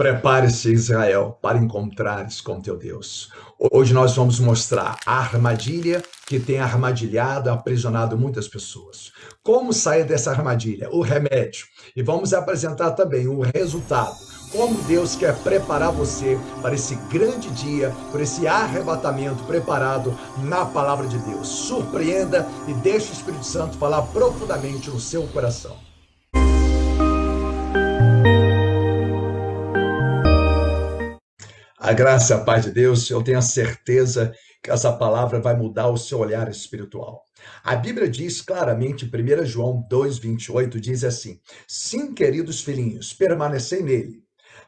Prepare-se, Israel, para encontrares com teu Deus. Hoje nós vamos mostrar a armadilha que tem armadilhado, aprisionado muitas pessoas. Como sair dessa armadilha? O remédio. E vamos apresentar também o resultado. Como Deus quer preparar você para esse grande dia, por esse arrebatamento preparado na palavra de Deus. Surpreenda e deixe o Espírito Santo falar profundamente no seu coração. A graça a paz de Deus, eu tenho a certeza que essa palavra vai mudar o seu olhar espiritual. A Bíblia diz claramente, 1 João 2,28, diz assim: Sim, queridos filhinhos, permanecei nele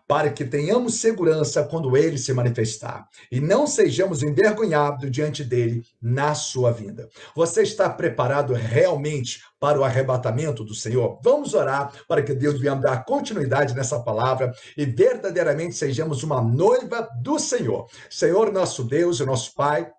para que tenhamos segurança quando ele se manifestar e não sejamos envergonhados diante dele na sua vinda. Você está preparado realmente para o arrebatamento do Senhor? Vamos orar para que Deus venha dar continuidade nessa palavra e verdadeiramente sejamos uma noiva do Senhor. Senhor, nosso Deus e nosso Pai,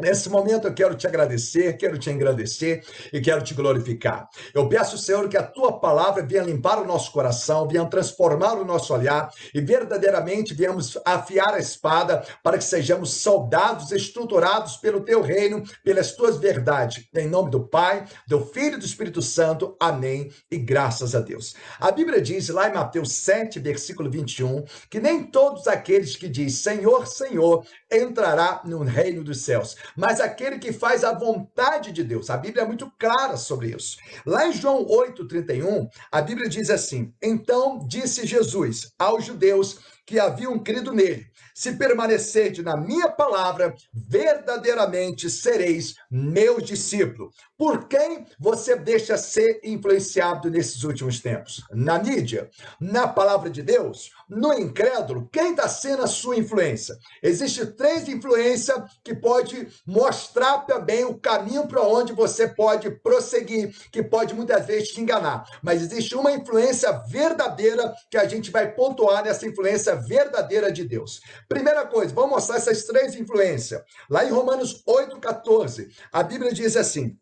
Nesse momento eu quero te agradecer, quero te agradecer e quero te glorificar. Eu peço, Senhor, que a tua palavra venha limpar o nosso coração, venha transformar o nosso olhar e verdadeiramente venhamos afiar a espada para que sejamos soldados estruturados pelo teu reino, pelas tuas verdades. Em nome do Pai, do Filho e do Espírito Santo. Amém. E graças a Deus. A Bíblia diz lá em Mateus 7, versículo 21, que nem todos aqueles que diz Senhor, Senhor entrará no reino dos céus mas aquele que faz a vontade de Deus. A Bíblia é muito clara sobre isso. Lá em João 8:31, a Bíblia diz assim: Então disse Jesus aos judeus que haviam crido nele: Se permanecerdes na minha palavra, verdadeiramente sereis meus discípulos. Por quem você deixa ser influenciado nesses últimos tempos? Na mídia? Na palavra de Deus? No incrédulo? Quem está sendo a sua influência? Existem três influências que pode mostrar também o caminho para onde você pode prosseguir, que pode muitas vezes te enganar. Mas existe uma influência verdadeira que a gente vai pontuar nessa influência verdadeira de Deus. Primeira coisa, vamos mostrar essas três influências. Lá em Romanos 8,14, a Bíblia diz assim: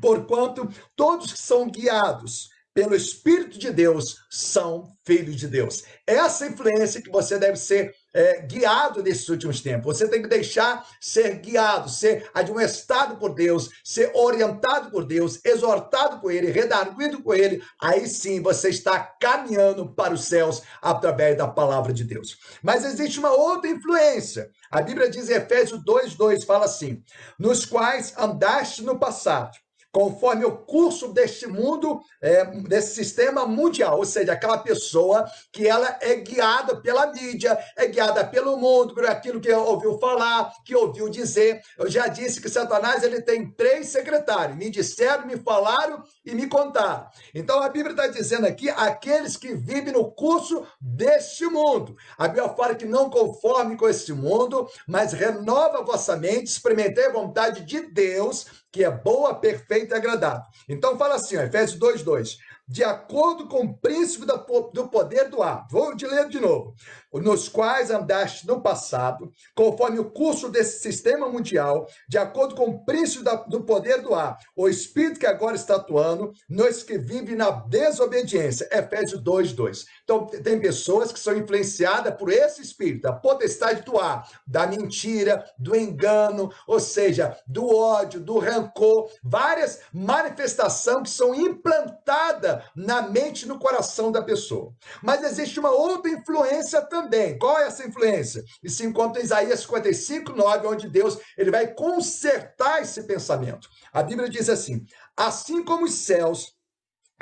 Porquanto todos que são guiados pelo Espírito de Deus são filhos de Deus. Essa influência que você deve ser é, guiado nesses últimos tempos. Você tem que deixar ser guiado, ser admoestado por Deus, ser orientado por Deus, exortado por Ele, redarguido por Ele. Aí sim você está caminhando para os céus através da palavra de Deus. Mas existe uma outra influência. A Bíblia diz em Efésios 2,2, fala assim: nos quais andaste no passado conforme o curso deste mundo, é, desse sistema mundial, ou seja, aquela pessoa que ela é guiada pela mídia, é guiada pelo mundo, por aquilo que ouviu falar, que ouviu dizer. Eu já disse que Satanás ele tem três secretários: me disseram, me falaram e me contaram. Então a Bíblia está dizendo aqui aqueles que vivem no curso deste mundo. A Bíblia fala que não conforme com esse mundo, mas renova vossa mente, experimentei a vontade de Deus que é boa, perfeita e agradável. Então fala assim, ó, Efésios 2:2 de acordo com o príncipe do poder do ar. Vou te ler de novo. Nos quais andaste no passado, conforme o curso desse sistema mundial, de acordo com o príncipe do poder do ar, o espírito que agora está atuando, nos que vivem na desobediência. Efésios 2, 2. Então, tem pessoas que são influenciadas por esse espírito, a potestade do ar, da mentira, do engano, ou seja, do ódio, do rancor, várias manifestações que são implantadas na mente e no coração da pessoa. Mas existe uma outra influência também. Qual é essa influência? E se encontra em Isaías 55, 9, onde Deus ele vai consertar esse pensamento. A Bíblia diz assim: assim como os céus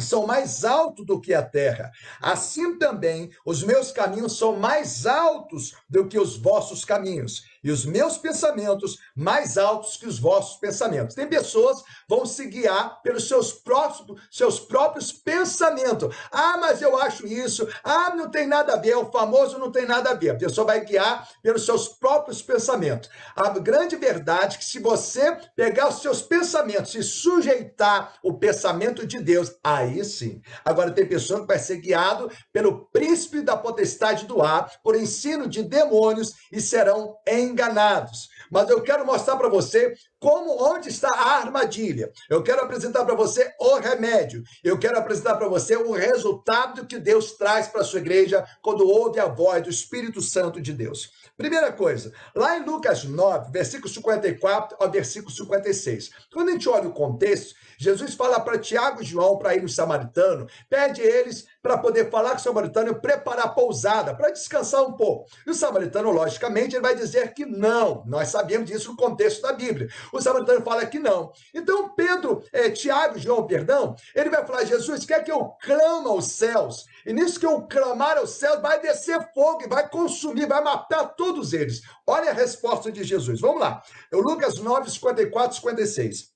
são mais altos do que a terra. Assim também os meus caminhos são mais altos do que os vossos caminhos, e os meus pensamentos mais altos que os vossos pensamentos. Tem pessoas vão se guiar pelos seus próprios, seus próprios pensamentos. Ah, mas eu acho isso. Ah, não tem nada a ver. O famoso não tem nada a ver. A pessoa vai guiar pelos seus próprios pensamentos. A grande verdade é que se você pegar os seus pensamentos e sujeitar o pensamento de Deus, aí sim. Agora tem pessoa que vai ser guiado pelo príncipe da potestade do ar, por ensino de demônios e serão enganados enganados. mas eu quero mostrar para você como onde está a armadilha. Eu quero apresentar para você o remédio. Eu quero apresentar para você o resultado que Deus traz para a sua igreja quando ouve a voz do Espírito Santo de Deus. Primeira coisa, lá em Lucas 9, versículo 54 ao versículo 56. Quando a gente olha o contexto, Jesus fala para Tiago e João para ir no samaritano, pede eles para poder falar com o samaritano e preparar a pousada, para descansar um pouco. E o samaritano, logicamente, ele vai dizer que não. Nós sabemos disso no contexto da Bíblia. O samaritano fala que não. Então, Pedro, é, Tiago, João, perdão, ele vai falar: Jesus, quer que eu clame aos céus? E nisso que eu clamar aos céus, vai descer fogo e vai consumir, vai matar todos eles. Olha a resposta de Jesus. Vamos lá. É Lucas 9, 54, 56.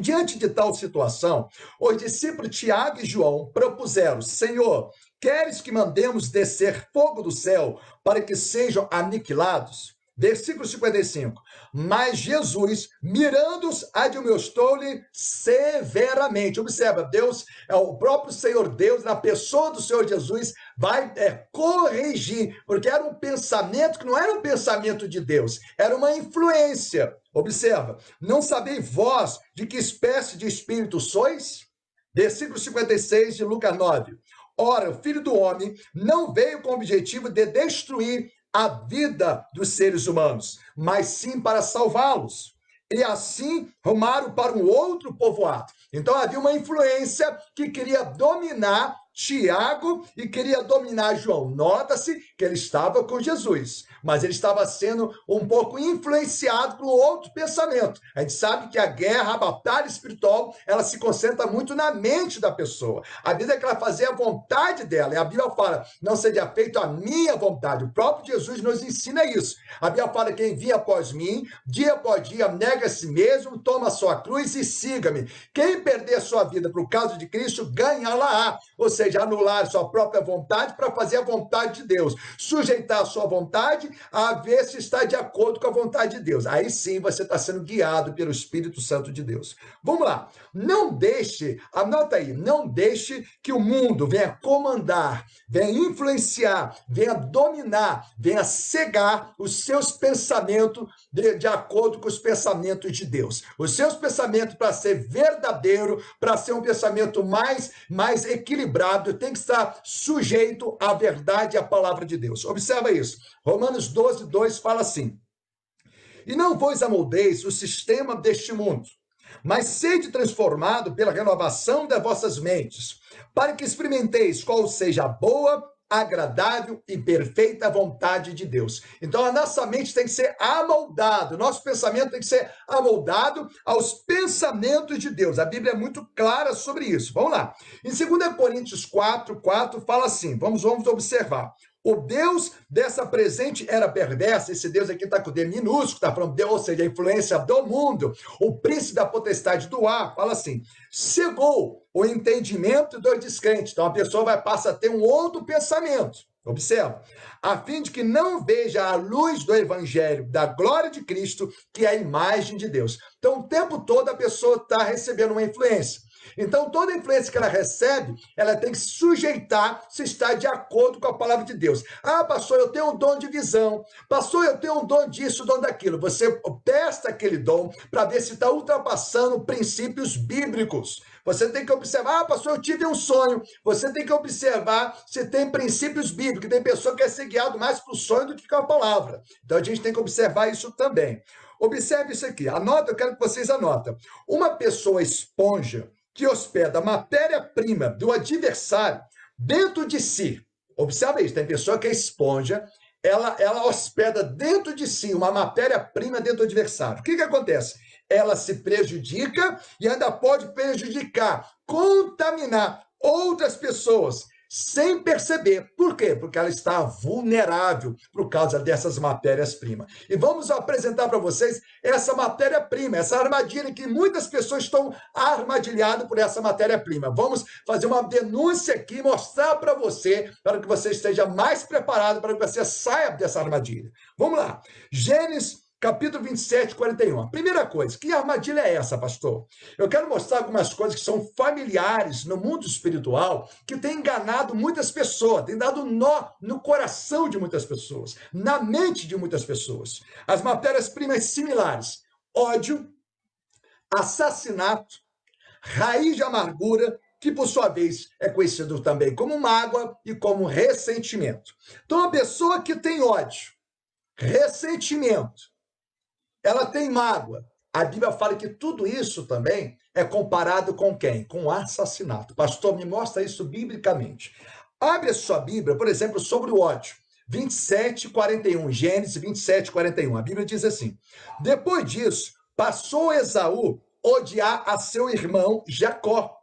Diante de tal situação, os discípulos Tiago e João propuseram: Senhor, queres que mandemos descer fogo do céu para que sejam aniquilados? Versículo 55. Mas Jesus, mirando-os, admoestou-lhe severamente. Observa, Deus, é o próprio Senhor Deus, na pessoa do Senhor Jesus, vai é, corrigir, porque era um pensamento que não era um pensamento de Deus, era uma influência. Observa, não sabeis vós de que espécie de espírito sois? Versículo 56 de Lucas 9. Ora, o filho do homem não veio com o objetivo de destruir a vida dos seres humanos, mas sim para salvá-los. E assim rumaram para um outro povoado. Então havia uma influência que queria dominar Tiago e queria dominar João. Nota-se que ele estava com Jesus, mas ele estava sendo um pouco influenciado por outro pensamento. A gente sabe que a guerra, a batalha espiritual, ela se concentra muito na mente da pessoa. A vida é que ela fazia a vontade dela. E a Bíblia fala: não seja feito a minha vontade. O próprio Jesus nos ensina isso. A Bíblia fala: quem via após mim, dia após dia, nega a si mesmo, toma a sua cruz e siga-me. Quem perder a sua vida por causa de Cristo, ganha-la. Ou seja, anular sua própria vontade para fazer a vontade de Deus. Sujeitar a sua vontade a ver se está de acordo com a vontade de Deus. Aí sim você está sendo guiado pelo Espírito Santo de Deus. Vamos lá. Não deixe, anota aí, não deixe que o mundo venha comandar, venha influenciar, venha dominar, venha cegar os seus pensamentos de, de acordo com os pensamentos de Deus. Os seus pensamentos para ser verdadeiro, para ser um pensamento mais, mais equilibrado tem que estar sujeito à verdade e à palavra de Deus. Observa isso. Romanos 12, 2 fala assim: E não vos amoldeis o sistema deste mundo, mas sede transformado pela renovação das vossas mentes, para que experimenteis qual seja a boa, agradável e perfeita vontade de Deus. Então a nossa mente tem que ser amoldado, nosso pensamento tem que ser amoldado aos pensamentos de Deus. A Bíblia é muito clara sobre isso. Vamos lá. Em 2 Coríntios 4, 4 fala assim: vamos, vamos observar. O Deus dessa presente era perversa, esse Deus aqui está com o D minúsculo, está falando Deus, ou seja, a influência do mundo, o príncipe da potestade do ar, fala assim, cegou o entendimento dos descrentes. Então a pessoa vai passar a ter um outro pensamento. Observa, a fim de que não veja a luz do evangelho da glória de Cristo, que é a imagem de Deus. Então, o tempo todo a pessoa está recebendo uma influência. Então, toda influência que ela recebe, ela tem que sujeitar se está de acordo com a palavra de Deus. Ah, pastor, eu tenho um dom de visão. Pastor, eu tenho um dom disso, dom daquilo. Você testa aquele dom para ver se está ultrapassando princípios bíblicos. Você tem que observar, ah, pastor, eu tive um sonho. Você tem que observar se tem princípios bíblicos. Tem pessoa que é ser guiado mais para o sonho do que com a palavra. Então a gente tem que observar isso também. Observe isso aqui. Anota, eu quero que vocês anotem. Uma pessoa esponja, que hospeda matéria-prima do adversário dentro de si. Observa isso, tem pessoa que é esponja, ela, ela hospeda dentro de si uma matéria-prima dentro do adversário. O que, que acontece? Ela se prejudica e ainda pode prejudicar, contaminar outras pessoas sem perceber. Por quê? Porque ela está vulnerável por causa dessas matérias-primas. E vamos apresentar para vocês essa matéria-prima, essa armadilha que muitas pessoas estão armadilhadas por essa matéria-prima. Vamos fazer uma denúncia aqui, mostrar para você, para que você esteja mais preparado, para que você saia dessa armadilha. Vamos lá. Gênesis capítulo 27, 41. Primeira coisa, que armadilha é essa, pastor? Eu quero mostrar algumas coisas que são familiares no mundo espiritual, que tem enganado muitas pessoas, tem dado nó no coração de muitas pessoas, na mente de muitas pessoas. As matérias-primas similares: ódio, assassinato, raiz de amargura, que por sua vez é conhecido também como mágoa e como ressentimento. Então, a pessoa que tem ódio, ressentimento, ela tem mágoa. A Bíblia fala que tudo isso também é comparado com quem? Com assassinato. Pastor, me mostra isso biblicamente. Abre a sua Bíblia, por exemplo, sobre o ódio. 27, 41, Gênesis 27, 41. A Bíblia diz assim: Depois disso, passou Esaú odiar a seu irmão Jacó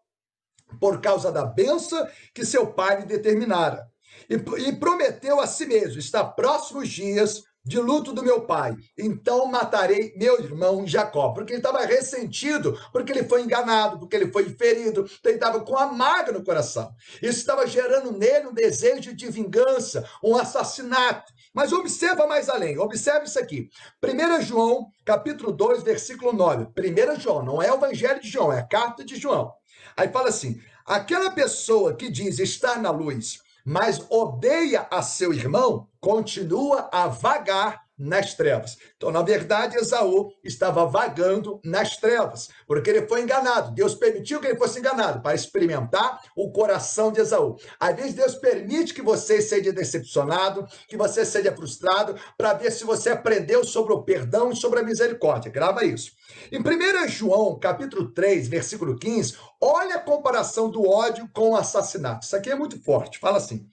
por causa da benção que seu pai lhe determinara. E, e prometeu a si mesmo: está próximos dias de luto do meu pai, então matarei meu irmão Jacó, porque ele estava ressentido, porque ele foi enganado, porque ele foi ferido, então ele estava com a mágoa no coração. Isso estava gerando nele um desejo de vingança, um assassinato. Mas observa mais além, observa isso aqui. 1 João, capítulo 2, versículo 9. 1 João, não é o evangelho de João, é a carta de João. Aí fala assim: aquela pessoa que diz estar na luz, mas odeia a seu irmão, continua a vagar nas trevas. Então, na verdade, Esaú estava vagando nas trevas, porque ele foi enganado. Deus permitiu que ele fosse enganado para experimentar o coração de Esaú. Às vezes, Deus permite que você seja decepcionado, que você seja frustrado, para ver se você aprendeu sobre o perdão e sobre a misericórdia. Grava isso. Em 1 João, capítulo 3, versículo 15, olha a comparação do ódio com o assassinato. Isso aqui é muito forte. Fala assim: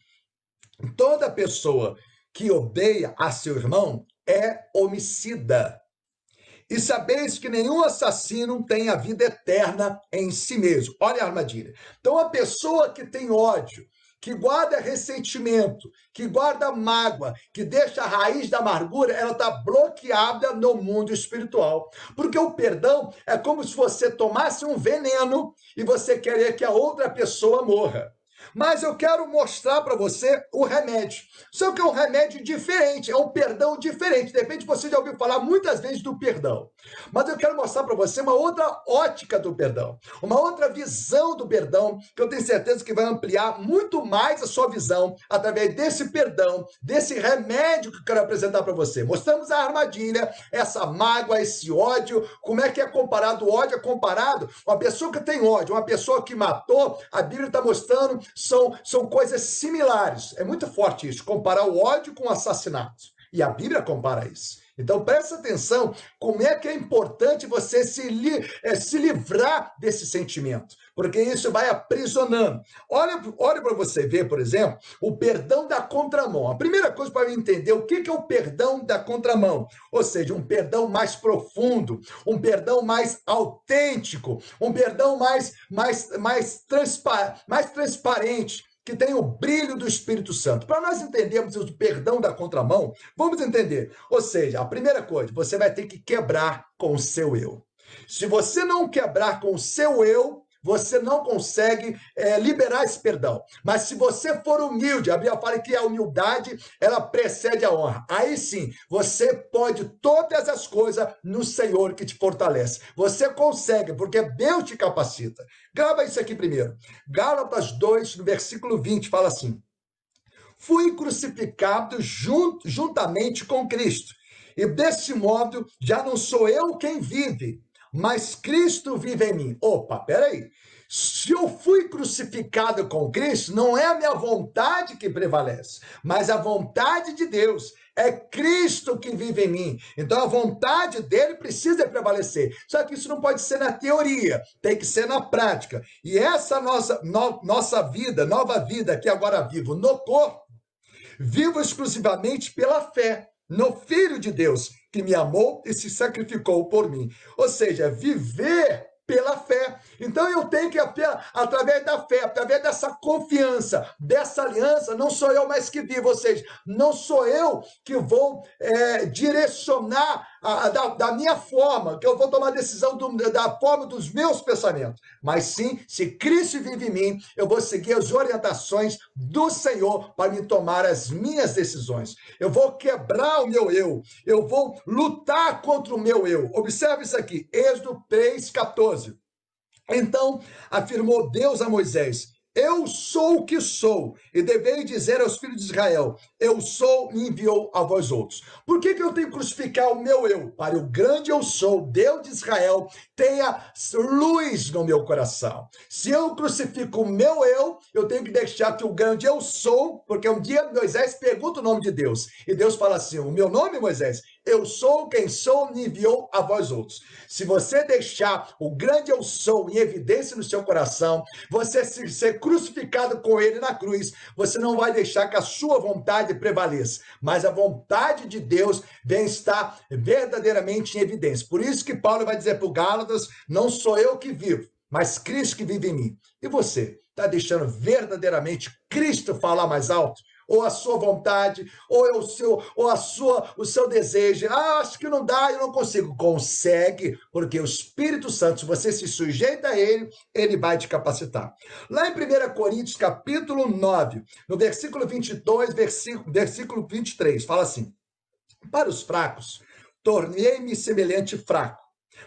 toda pessoa que odeia a seu irmão é homicida. E sabeis que nenhum assassino tem a vida eterna em si mesmo. Olha a armadilha. Então, a pessoa que tem ódio, que guarda ressentimento, que guarda mágoa, que deixa a raiz da amargura, ela está bloqueada no mundo espiritual. Porque o perdão é como se você tomasse um veneno e você querer que a outra pessoa morra. Mas eu quero mostrar para você o remédio. Só que é um remédio diferente, é um perdão diferente. De repente você já ouviu falar muitas vezes do perdão. Mas eu quero mostrar para você uma outra ótica do perdão, uma outra visão do perdão, que eu tenho certeza que vai ampliar muito mais a sua visão através desse perdão, desse remédio que eu quero apresentar para você. Mostramos a armadilha, essa mágoa, esse ódio, como é que é comparado o ódio é comparado uma pessoa que tem ódio, uma pessoa que matou, a Bíblia está mostrando são, são coisas similares. É muito forte isso, comparar o ódio com o assassinato. E a Bíblia compara isso. Então presta atenção como é que é importante você se, li, é, se livrar desse sentimento, porque isso vai aprisionando. Olha, olha para você ver, por exemplo, o perdão da contramão. A primeira coisa para entender o que, que é o perdão da contramão, ou seja, um perdão mais profundo, um perdão mais autêntico, um perdão mais, mais, mais, transpa, mais transparente, que tem o brilho do Espírito Santo. Para nós entendermos o perdão da contramão, vamos entender. Ou seja, a primeira coisa, você vai ter que quebrar com o seu eu. Se você não quebrar com o seu eu, você não consegue é, liberar esse perdão. Mas se você for humilde, a Bíblia fala que a humildade ela precede a honra. Aí sim, você pode todas as coisas no Senhor que te fortalece. Você consegue, porque Deus te capacita. Grava isso aqui primeiro. Gálatas 2, no versículo 20, fala assim: Fui crucificado junt, juntamente com Cristo. E desse modo já não sou eu quem vive, mas Cristo vive em mim. Opa, peraí. Se eu fui crucificado com Cristo, não é a minha vontade que prevalece, mas a vontade de Deus. É Cristo que vive em mim. Então a vontade dele precisa prevalecer. Só que isso não pode ser na teoria, tem que ser na prática. E essa nossa, no, nossa vida, nova vida que agora vivo no corpo, vivo exclusivamente pela fé no Filho de Deus, que me amou e se sacrificou por mim. Ou seja, viver pela fé. Então eu tenho que, através da fé, através dessa confiança, dessa aliança, não sou eu mais que vivo, ou seja, não sou eu que vou é, direcionar a, da, da, minha forma, que eu vou tomar decisão do, da forma dos meus pensamentos, mas sim, se Cristo vive em mim, eu vou seguir as orientações do Senhor para me tomar as minhas decisões. Eu vou quebrar o meu eu, eu vou lutar contra o meu eu. Observe isso aqui, Êxodo 3, 14. Então afirmou Deus a Moisés: eu sou o que sou, e devei dizer aos filhos de Israel: Eu sou e enviou a vós outros. Por que, que eu tenho que crucificar o meu eu? Para o grande eu sou, Deus de Israel, tenha luz no meu coração. Se eu crucifico o meu eu, eu tenho que deixar que o grande eu sou, porque um dia Moisés pergunta o nome de Deus, e Deus fala assim: O meu nome, Moisés, eu sou quem sou, me enviou a vós outros. Se você deixar o grande eu sou em evidência no seu coração, você se, ser crucificado com ele na cruz, você não vai deixar que a sua vontade prevaleça, mas a vontade de Deus vem estar verdadeiramente em evidência. Por isso que Paulo vai dizer para o Gálatas: não sou eu que vivo, mas Cristo que vive em mim. E você? Está deixando verdadeiramente Cristo falar mais alto? Ou a sua vontade, ou é o seu, ou a sua, o seu desejo. Ah, acho que não dá, eu não consigo. Consegue, porque o Espírito Santo, se você se sujeita a ele, ele vai te capacitar. Lá em 1 Coríntios, capítulo 9, no versículo 22, versículo, versículo 23, fala assim: Para os fracos, tornei-me semelhante fraco,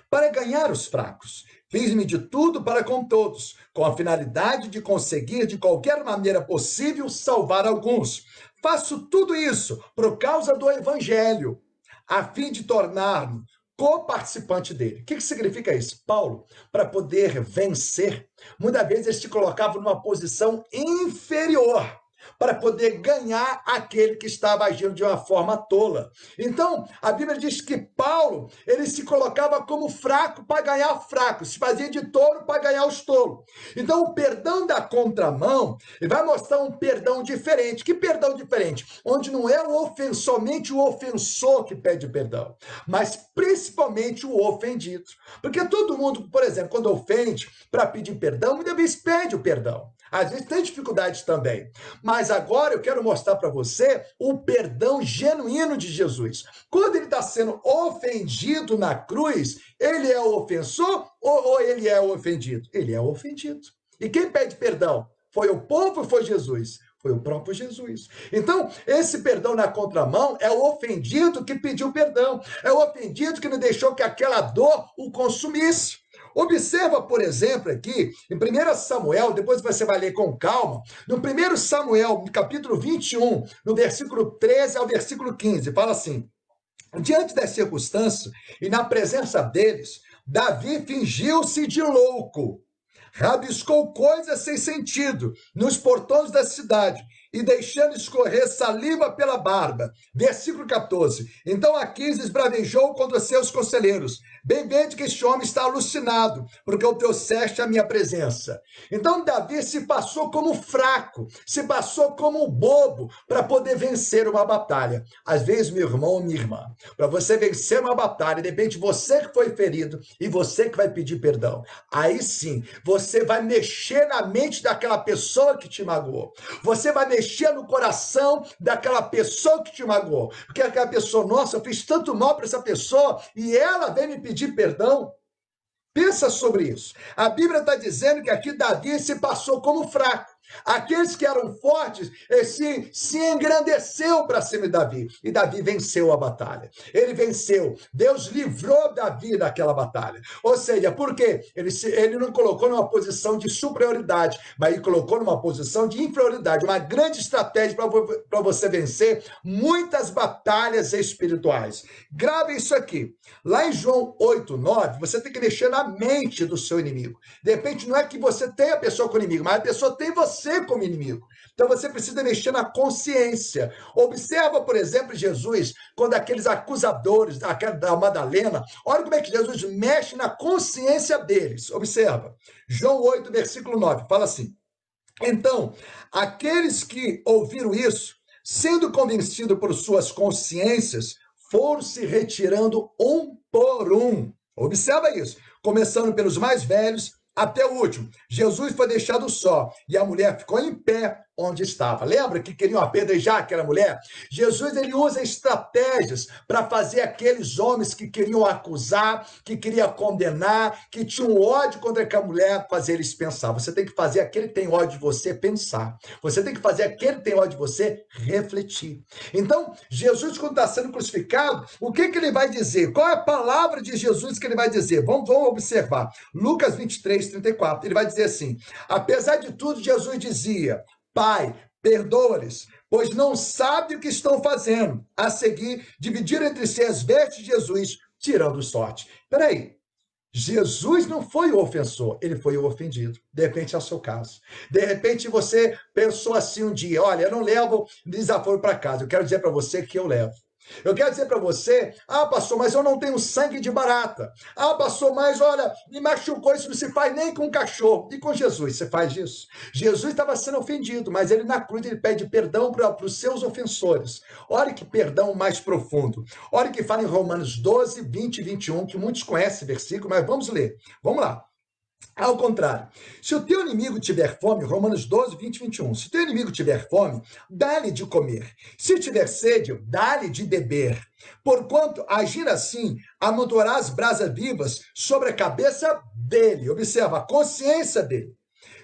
para ganhar os fracos. Fiz-me de tudo para com todos, com a finalidade de conseguir de qualquer maneira possível salvar alguns. Faço tudo isso por causa do Evangelho, a fim de tornar-me co-participante dele. O que, que significa isso? Paulo, para poder vencer, muitas vezes ele se colocava numa posição inferior para poder ganhar aquele que estava agindo de uma forma tola. Então, a Bíblia diz que Paulo, ele se colocava como fraco para ganhar fraco, se fazia de tolo para ganhar os tolos. Então, o perdão da contramão, ele vai mostrar um perdão diferente. Que perdão diferente? Onde não é o ofensor, somente o ofensor que pede perdão, mas principalmente o ofendido. Porque todo mundo, por exemplo, quando ofende para pedir perdão, muitas vezes pede o perdão. Às vezes tem dificuldades também. Mas agora eu quero mostrar para você o perdão genuíno de Jesus. Quando ele está sendo ofendido na cruz, ele é o ofensor ou, ou ele é o ofendido? Ele é o ofendido. E quem pede perdão? Foi o povo ou foi Jesus? Foi o próprio Jesus. Então, esse perdão na contramão é o ofendido que pediu perdão. É o ofendido que não deixou que aquela dor o consumisse. Observa, por exemplo, aqui, em 1 Samuel, depois você vai ler com calma, no 1 Samuel, capítulo 21, no versículo 13 ao versículo 15, fala assim: Diante das circunstâncias e na presença deles, Davi fingiu-se de louco, rabiscou coisas sem sentido nos portões da cidade e deixando escorrer saliva pela barba. Versículo 14. Então Aquis esbravejou contra seus conselheiros. Bem vede que este homem está alucinado, porque o trouxeste a minha presença. Então Davi se passou como fraco, se passou como bobo para poder vencer uma batalha. Às vezes, meu irmão ou minha irmã, para você vencer uma batalha, de repente você que foi ferido e você que vai pedir perdão. Aí sim, você vai mexer na mente daquela pessoa que te magoou. Você vai mexer mexer no coração daquela pessoa que te magoou. Porque aquela pessoa, nossa, eu fiz tanto mal para essa pessoa e ela vem me pedir perdão. Pensa sobre isso. A Bíblia está dizendo que aqui Davi se passou como fraco. Aqueles que eram fortes se, se engrandeceu para cima de Davi. E Davi venceu a batalha. Ele venceu. Deus livrou Davi daquela batalha. Ou seja, por quê? Ele, se, ele não colocou numa posição de superioridade, mas ele colocou numa posição de inferioridade. Uma grande estratégia para você vencer muitas batalhas espirituais. Grave isso aqui. Lá em João 8, 9, você tem que mexer na mente do seu inimigo. De repente, não é que você tem a pessoa com inimigo, mas a pessoa tem você você como inimigo. Então você precisa mexer na consciência. Observa, por exemplo, Jesus, quando aqueles acusadores da, da Madalena, olha como é que Jesus mexe na consciência deles. Observa. João 8, versículo 9, fala assim: Então, aqueles que ouviram isso, sendo convencidos por suas consciências, foram se retirando um por um. Observa isso. Começando pelos mais velhos até o último. Jesus foi deixado só e a mulher ficou em pé onde estava. Lembra que queriam apedrejar aquela mulher? Jesus ele usa estratégias para fazer aqueles homens que queriam acusar, que queriam condenar, que tinham ódio contra aquela mulher, fazer eles pensar. Você tem que fazer aquele que tem ódio de você pensar. Você tem que fazer aquele que tem ódio de você refletir. Então, Jesus, quando está sendo crucificado, o que, que ele vai dizer? Qual é a palavra de Jesus que ele vai dizer? Vamos, vamos observar. Lucas 23, 34. Ele vai dizer assim: apesar de tudo, Jesus dizia: Pai, perdoa-lhes, pois não sabem o que estão fazendo. A seguir, dividiram entre si as vestes de Jesus, tirando sorte. Peraí, Jesus não foi o ofensor, ele foi o ofendido. De repente é o seu caso. De repente você pensou assim um dia: olha, eu não levo desaforo para casa, eu quero dizer para você que eu levo. Eu quero dizer para você, ah, pastor, mas eu não tenho sangue de barata. Ah, pastor, mas olha, me machucou, isso não se faz nem com um cachorro. E com Jesus, você faz isso? Jesus estava sendo ofendido, mas ele na cruz ele pede perdão para os seus ofensores. Olha que perdão mais profundo. Olha que fala em Romanos 12, 20 e 21, que muitos conhecem esse versículo, mas vamos ler. Vamos lá. Ao contrário, se o teu inimigo tiver fome, Romanos 12, 20 21, se o teu inimigo tiver fome, dá-lhe de comer. Se tiver sede, dá-lhe de beber. Porquanto, agir assim, amontoarás brasas vivas sobre a cabeça dele. Observa, a consciência dele.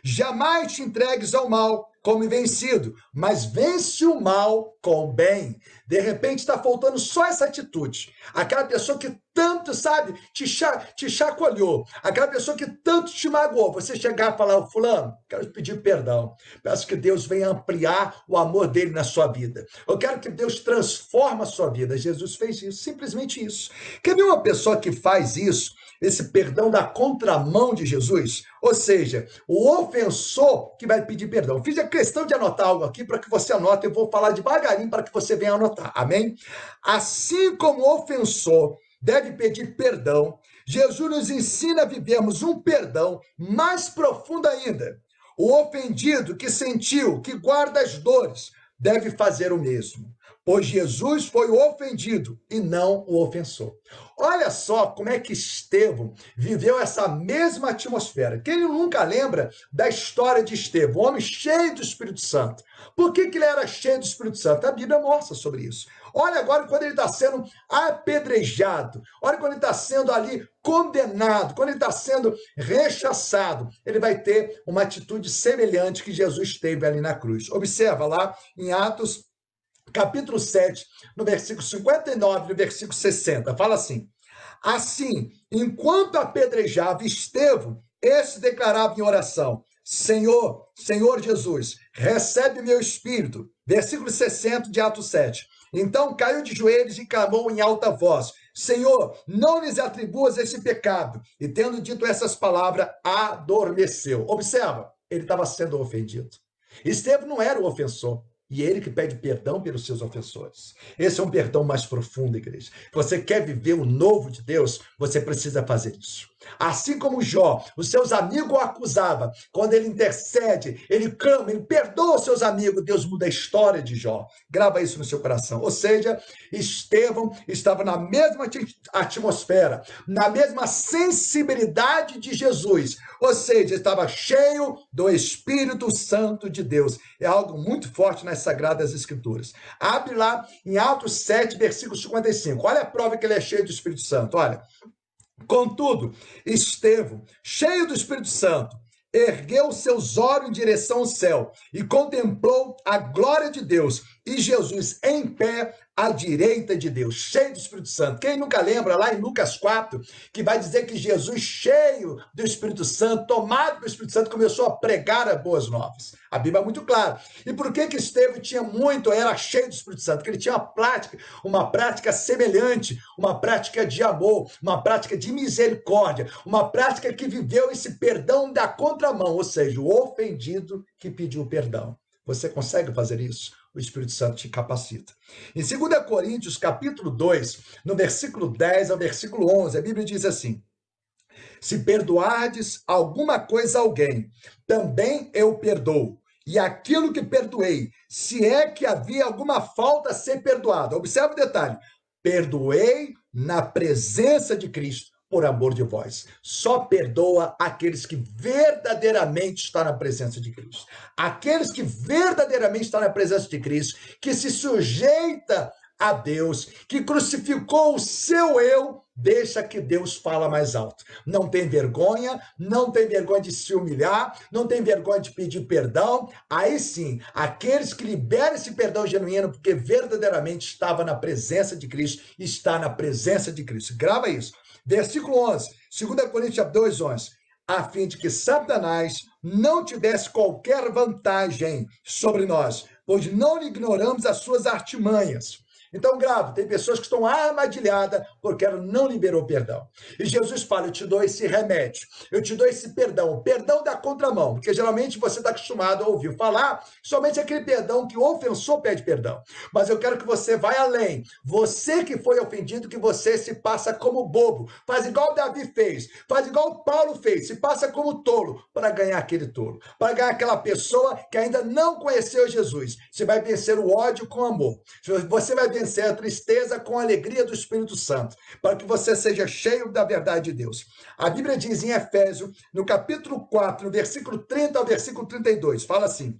Jamais te entregues ao mal como vencido, mas vence o mal com o bem. De repente está faltando só essa atitude. Aquela pessoa que tanto, sabe, te, cha, te chacoalhou, aquela pessoa que tanto te magoou, você chegar e falar, fulano, quero te pedir perdão. Peço que Deus venha ampliar o amor dele na sua vida. Eu quero que Deus transforme a sua vida. Jesus fez isso, simplesmente isso. Quer ver uma pessoa que faz isso? esse perdão da contramão de Jesus, ou seja, o ofensor que vai pedir perdão. Fiz a questão de anotar algo aqui para que você anote, eu vou falar devagarinho para que você venha anotar. Amém? Assim como o ofensor deve pedir perdão, Jesus nos ensina a vivermos um perdão mais profundo ainda. O ofendido que sentiu, que guarda as dores, deve fazer o mesmo pois Jesus foi o ofendido e não o ofensor. Olha só como é que Estevão viveu essa mesma atmosfera. Quem nunca lembra da história de Estevão, homem cheio do Espírito Santo? Por que, que ele era cheio do Espírito Santo? A Bíblia mostra sobre isso. Olha agora quando ele está sendo apedrejado, olha quando ele está sendo ali condenado, quando ele está sendo rechaçado, ele vai ter uma atitude semelhante que Jesus teve ali na cruz. Observa lá em Atos capítulo 7, no versículo 59 no versículo 60, fala assim: Assim, enquanto apedrejava Estevão, este declarava em oração: Senhor, Senhor Jesus, recebe meu espírito. Versículo 60 de Atos 7. Então caiu de joelhos e clamou em alta voz: Senhor, não lhes atribuas esse pecado. E tendo dito essas palavras, adormeceu. Observa, ele estava sendo ofendido. Estevão não era o ofensor. E ele que pede perdão pelos seus ofensores. Esse é um perdão mais profundo, igreja. Você quer viver o novo de Deus? Você precisa fazer isso. Assim como Jó, os seus amigos o acusavam. Quando ele intercede, ele clama, ele perdoa os seus amigos. Deus muda a história de Jó. Grava isso no seu coração. Ou seja, Estevão estava na mesma atmosfera, na mesma sensibilidade de Jesus. Ou seja, estava cheio do Espírito Santo de Deus. É algo muito forte nas Sagradas Escrituras. Abre lá em Atos 7, versículo 55. Olha a prova que ele é cheio do Espírito Santo. Olha. Contudo, Estevão, cheio do Espírito Santo, ergueu seus olhos em direção ao céu e contemplou a glória de Deus e Jesus em pé à direita de Deus, cheio do Espírito Santo. Quem nunca lembra lá em Lucas 4, que vai dizer que Jesus, cheio do Espírito Santo, tomado do Espírito Santo, começou a pregar as boas novas. A Bíblia é muito clara. E por que que Estevão tinha muito, era cheio do Espírito Santo? Porque ele tinha uma prática, uma prática semelhante, uma prática de amor, uma prática de misericórdia, uma prática que viveu esse perdão da contramão, ou seja, o ofendido que pediu perdão. Você consegue fazer isso? O Espírito Santo te capacita. Em 2 Coríntios, capítulo 2, no versículo 10 ao versículo 11, a Bíblia diz assim: Se perdoardes alguma coisa a alguém, também eu perdoo. E aquilo que perdoei, se é que havia alguma falta a ser perdoada. Observe o detalhe: perdoei na presença de Cristo por amor de vós. Só perdoa aqueles que verdadeiramente estão na presença de Cristo. Aqueles que verdadeiramente estão na presença de Cristo, que se sujeita a Deus, que crucificou o seu eu, deixa que Deus fala mais alto. Não tem vergonha, não tem vergonha de se humilhar, não tem vergonha de pedir perdão. Aí sim, aqueles que liberam esse perdão genuíno, porque verdadeiramente estava na presença de Cristo, está na presença de Cristo. Grava isso. Versículo 11, 2 Coríntios 2, 11. A fim de que Satanás não tivesse qualquer vantagem sobre nós, pois não ignoramos as suas artimanhas. Então, grave, tem pessoas que estão armadilhadas porque ela não liberou perdão. E Jesus fala: Eu te dou esse remédio, eu te dou esse perdão, perdão da contramão, porque geralmente você está acostumado a ouvir falar somente aquele perdão que o ofensor pede perdão. Mas eu quero que você vá além. Você que foi ofendido, que você se passa como bobo, faz igual Davi fez, faz igual Paulo fez, se passa como tolo para ganhar aquele tolo, para ganhar aquela pessoa que ainda não conheceu Jesus. Você vai vencer o ódio com amor. Você vai vencer a tristeza com a alegria do Espírito Santo, para que você seja cheio da verdade de Deus. A Bíblia diz em Efésio, no capítulo 4, no versículo 30 ao versículo 32, fala assim: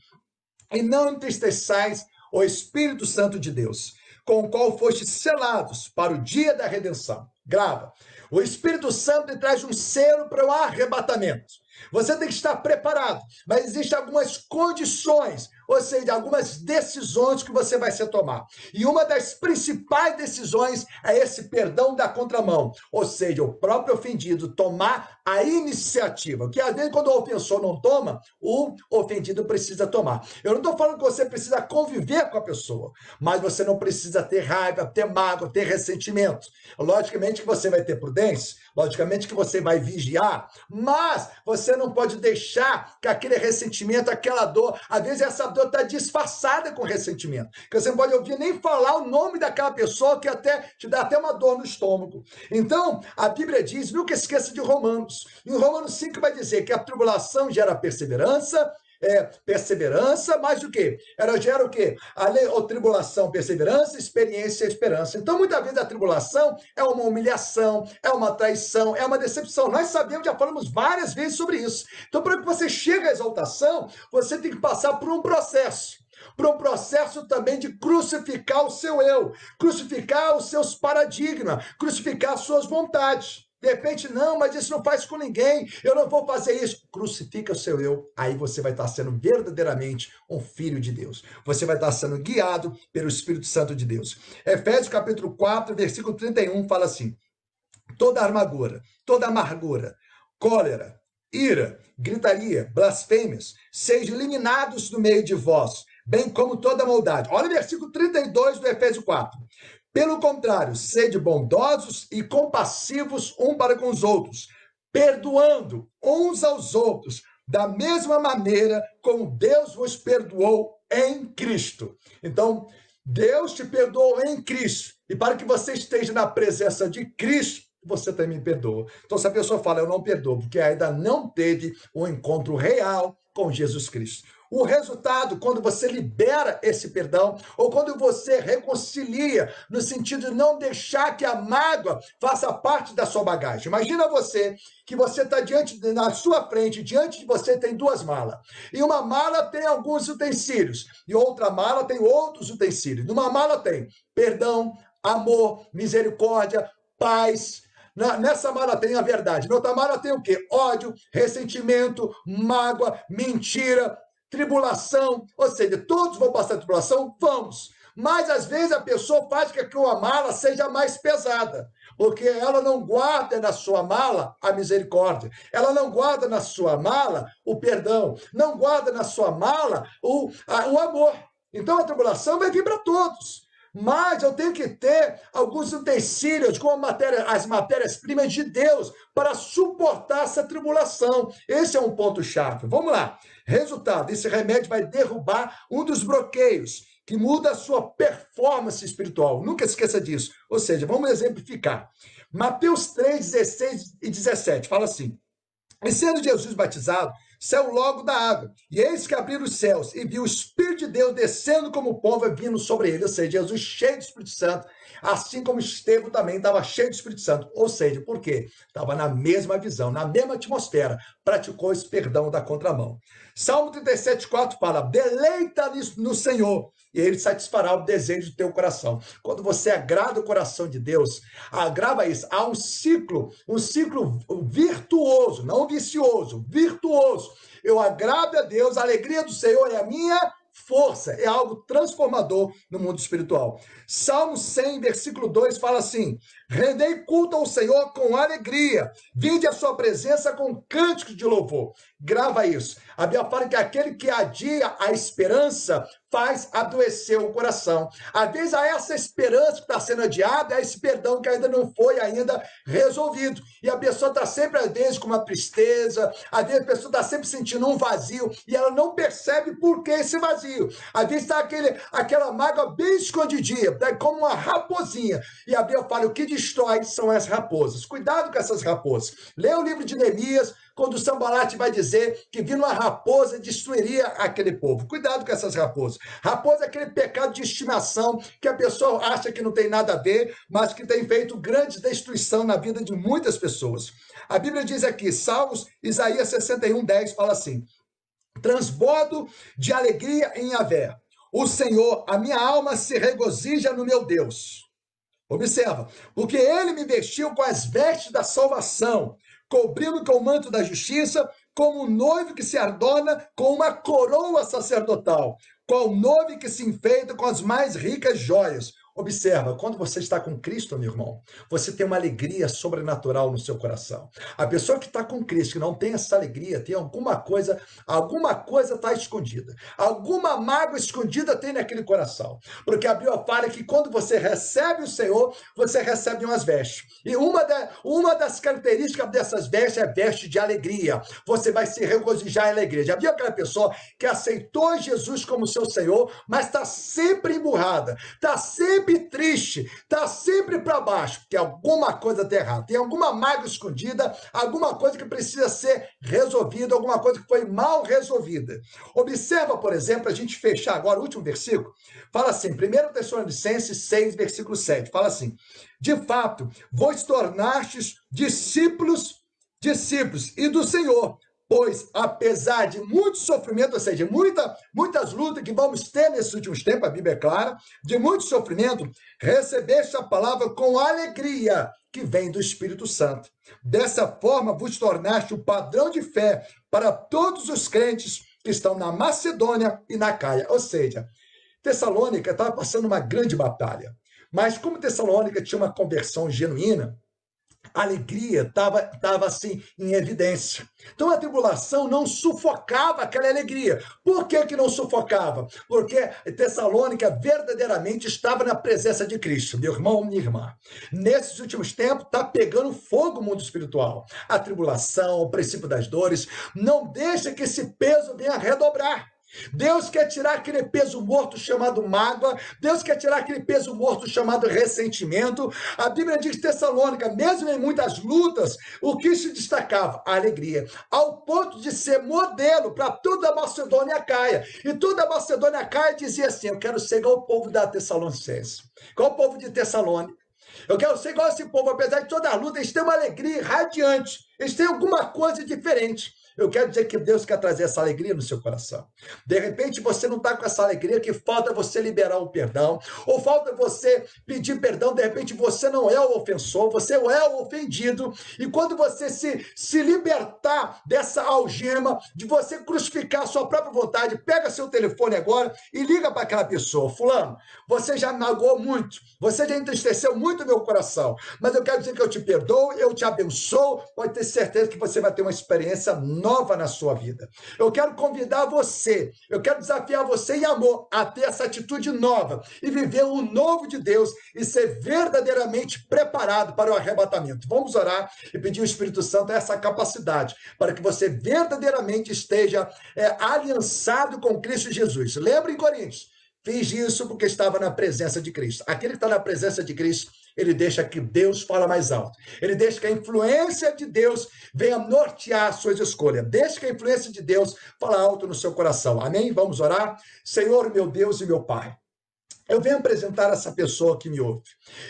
E não entristeçais o Espírito Santo de Deus, com o qual fostes selados para o dia da redenção. Grava. O Espírito Santo traz um selo para o arrebatamento. Você tem que estar preparado, mas existem algumas condições ou seja, algumas decisões que você vai se tomar. E uma das principais decisões é esse perdão da contramão, ou seja, o próprio ofendido tomar a iniciativa, que às vezes quando o ofensor não toma, o ofendido precisa tomar. Eu não estou falando que você precisa conviver com a pessoa, mas você não precisa ter raiva, ter mágoa, ter ressentimento. Logicamente que você vai ter prudência, logicamente que você vai vigiar, mas você não pode deixar que aquele ressentimento, aquela dor, às vezes essa dor está disfarçada com ressentimento. Que você não pode ouvir nem falar o nome daquela pessoa que até te dá até uma dor no estômago. Então, a Bíblia diz, nunca esqueça de Romanos. Em Romanos 5 vai dizer que a tribulação gera perseverança, é, perseverança, mas o quê? Ela gera o quê? A lei, ou tribulação, perseverança, experiência e esperança. Então, muitas vezes a tribulação é uma humilhação, é uma traição, é uma decepção. Nós sabemos, já falamos várias vezes sobre isso. Então, para que você chegue à exaltação, você tem que passar por um processo para um processo também de crucificar o seu eu, crucificar os seus paradigmas, crucificar as suas vontades. De repente, não, mas isso não faz com ninguém, eu não vou fazer isso. Crucifica o seu eu, aí você vai estar sendo verdadeiramente um filho de Deus. Você vai estar sendo guiado pelo Espírito Santo de Deus. Efésios capítulo 4, versículo 31 fala assim: toda amargura, toda amargura, cólera, ira, gritaria, blasfêmias, sejam eliminados do meio de vós, bem como toda maldade. Olha o versículo 32 do Efésio 4. Pelo contrário, sede bondosos e compassivos um para com os outros, perdoando uns aos outros, da mesma maneira como Deus vos perdoou em Cristo. Então, Deus te perdoou em Cristo. E para que você esteja na presença de Cristo, você também perdoa. Então, se a pessoa fala, eu não perdoo, porque ainda não teve um encontro real com Jesus Cristo. O resultado, quando você libera esse perdão, ou quando você reconcilia, no sentido de não deixar que a mágoa faça parte da sua bagagem. Imagina você que você está diante, na sua frente, diante de você tem duas malas. E uma mala tem alguns utensílios, e outra mala tem outros utensílios. Numa mala tem perdão, amor, misericórdia, paz, nessa mala tem a verdade. Na outra mala tem o quê? Ódio, ressentimento, mágoa, mentira, tribulação, ou seja, todos vão passar tribulação? Vamos. Mas às vezes a pessoa faz com que a mala seja mais pesada, porque ela não guarda na sua mala a misericórdia, ela não guarda na sua mala o perdão, não guarda na sua mala o, a, o amor. Então a tribulação vai vir para todos. Mas eu tenho que ter alguns utensílios, como matéria, as matérias-primas de Deus, para suportar essa tribulação. Esse é um ponto-chave. Vamos lá. Resultado: esse remédio vai derrubar um dos bloqueios que muda a sua performance espiritual. Nunca esqueça disso. Ou seja, vamos exemplificar. Mateus 3, 16 e 17 fala assim: E sendo Jesus batizado, saiu logo da água. E eis que abriram os céus e viu o Espírito de Deus descendo como pomba vindo sobre ele. Ou seja, Jesus cheio do Espírito Santo, assim como Estevão também estava cheio do Espírito Santo. Ou seja, por quê? Estava na mesma visão, na mesma atmosfera, praticou esse perdão da contramão. Salmo 37, 4 fala: deleita no Senhor e ele satisfará o desejo do teu coração. Quando você agrada o coração de Deus, agrava isso, há um ciclo, um ciclo virtuoso, não vicioso, virtuoso. Eu agrado a Deus, a alegria do Senhor é a minha força, é algo transformador no mundo espiritual. Salmo 100, versículo 2 fala assim: Rendei culto ao Senhor com alegria, vinde a sua presença com cânticos de louvor. Grava isso. A Bíblia fala que aquele que adia a esperança faz adoecer o coração. Às vezes, há essa esperança que está sendo adiada, é esse perdão que ainda não foi ainda resolvido. E a pessoa está sempre, às vezes, com uma tristeza, às vezes a pessoa está sempre sentindo um vazio e ela não percebe por que esse vazio. Às vezes está aquele, aquela mágoa bem escondidinha, tá como uma raposinha. E a Bíblia fala: o que destrói são as raposas. Cuidado com essas raposas. Lê o livro de Neemias, quando Sambalat vai dizer que vindo uma raposa destruiria aquele povo. Cuidado com essas raposas. Raposa é aquele pecado de estimação que a pessoa acha que não tem nada a ver, mas que tem feito grande destruição na vida de muitas pessoas. A Bíblia diz aqui, Salmos, Isaías 61, 10, fala assim: transbordo de alegria em Yahvé. O Senhor, a minha alma se regozija no meu Deus. Observa, porque ele me vestiu com as vestes da salvação cobrindo com o manto da justiça, como um noivo que se adorna com uma coroa sacerdotal, qual noivo que se enfeita com as mais ricas joias. Observa, quando você está com Cristo, meu irmão, você tem uma alegria sobrenatural no seu coração. A pessoa que está com Cristo, que não tem essa alegria, tem alguma coisa, alguma coisa está escondida. Alguma mágoa escondida tem naquele coração. Porque a Bíblia fala que quando você recebe o Senhor, você recebe umas vestes. E uma, de, uma das características dessas vestes é veste de alegria. Você vai se regozijar em alegria. Já viu aquela pessoa que aceitou Jesus como seu Senhor, mas está sempre emburrada, está sempre sempre triste, está sempre para baixo, porque alguma coisa está errada, tem alguma mágoa escondida, alguma coisa que precisa ser resolvida, alguma coisa que foi mal resolvida. Observa, por exemplo, a gente fechar agora o último versículo, fala assim, 1 Tessalonicenses 6, versículo 7, fala assim, de fato, vos tornastes discípulos, discípulos e do Senhor, Pois, apesar de muito sofrimento, ou seja, muita, muitas lutas que vamos ter nesses últimos tempos, a Bíblia é clara, de muito sofrimento, recebeste a palavra com alegria que vem do Espírito Santo. Dessa forma, vos tornaste o padrão de fé para todos os crentes que estão na Macedônia e na Caia. Ou seja, Tessalônica estava passando uma grande batalha. Mas como Tessalônica tinha uma conversão genuína, alegria estava tava assim em evidência. Então a tribulação não sufocava aquela alegria. Por que, que não sufocava? Porque Tessalônica verdadeiramente estava na presença de Cristo, meu irmão, minha irmã. Nesses últimos tempos está pegando fogo o mundo espiritual. A tribulação, o princípio das dores, não deixa que esse peso venha redobrar. Deus quer tirar aquele peso morto chamado mágoa, Deus quer tirar aquele peso morto chamado ressentimento. A Bíblia diz Tessalônica, mesmo em muitas lutas, o que se destacava? A alegria, ao ponto de ser modelo para toda a Macedônia Caia. E toda a Macedônia Caia dizia assim: Eu quero ser igual o povo da Tessalonicense, igual o povo de Tessalônica. Eu quero ser igual esse povo, apesar de toda a luta, eles têm uma alegria radiante, eles têm alguma coisa diferente. Eu quero dizer que Deus quer trazer essa alegria no seu coração. De repente você não está com essa alegria que falta você liberar o perdão, ou falta você pedir perdão, de repente você não é o ofensor, você é o ofendido. E quando você se, se libertar dessa algema, de você crucificar a sua própria vontade, pega seu telefone agora e liga para aquela pessoa. Fulano, você já magoou muito, você já entristeceu muito meu coração, mas eu quero dizer que eu te perdoo, eu te abençoo, pode ter certeza que você vai ter uma experiência nova nova na sua vida. Eu quero convidar você, eu quero desafiar você em amor a ter essa atitude nova e viver o novo de Deus e ser verdadeiramente preparado para o arrebatamento. Vamos orar e pedir ao Espírito Santo essa capacidade para que você verdadeiramente esteja é, aliançado com Cristo Jesus. Lembra em Coríntios? Fiz isso porque estava na presença de Cristo. Aquele que está na presença de Cristo, ele deixa que Deus fala mais alto. Ele deixa que a influência de Deus venha nortear suas escolhas. Deixa que a influência de Deus fala alto no seu coração. Amém? Vamos orar? Senhor, meu Deus e meu Pai. Eu venho apresentar essa pessoa que me ouve.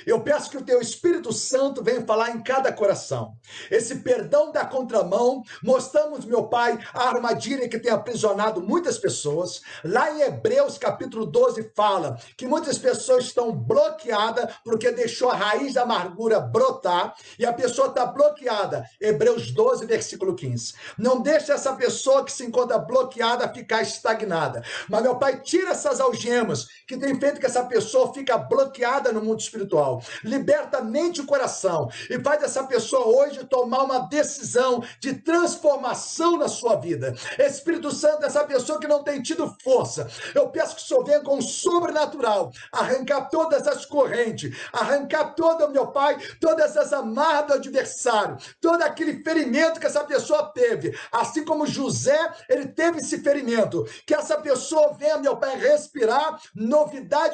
Eu peço que o teu Espírito Santo venha falar em cada coração. Esse perdão da contramão, mostramos, meu Pai, a armadilha que tem aprisionado muitas pessoas. Lá em Hebreus capítulo 12 fala que muitas pessoas estão bloqueadas porque deixou a raiz da amargura brotar e a pessoa está bloqueada. Hebreus 12, versículo 15. Não deixe essa pessoa que se encontra bloqueada ficar estagnada. Mas, meu Pai, tira essas algemas que tem feito que essa pessoa fica bloqueada no mundo espiritual. Liberta mente e o coração e faz essa pessoa hoje tomar uma decisão de transformação na sua vida. Espírito Santo, essa pessoa que não tem tido força, eu peço que o Senhor venha com o sobrenatural, arrancar todas as correntes, arrancar todo, meu Pai, todas as amarras do adversário, todo aquele ferimento que essa pessoa teve, assim como José, ele teve esse ferimento, que essa pessoa venha, meu Pai, respirar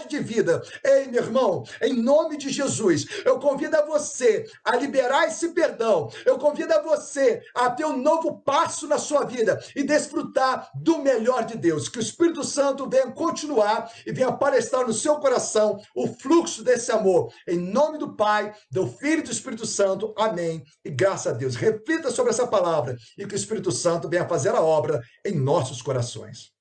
de vida. Ei, meu irmão, em nome de Jesus, eu convido a você a liberar esse perdão. Eu convido a você a ter um novo passo na sua vida e desfrutar do melhor de Deus. Que o Espírito Santo venha continuar e venha palestrar no seu coração o fluxo desse amor. Em nome do Pai, do Filho e do Espírito Santo. Amém. E graças a Deus. Reflita sobre essa palavra e que o Espírito Santo venha fazer a obra em nossos corações.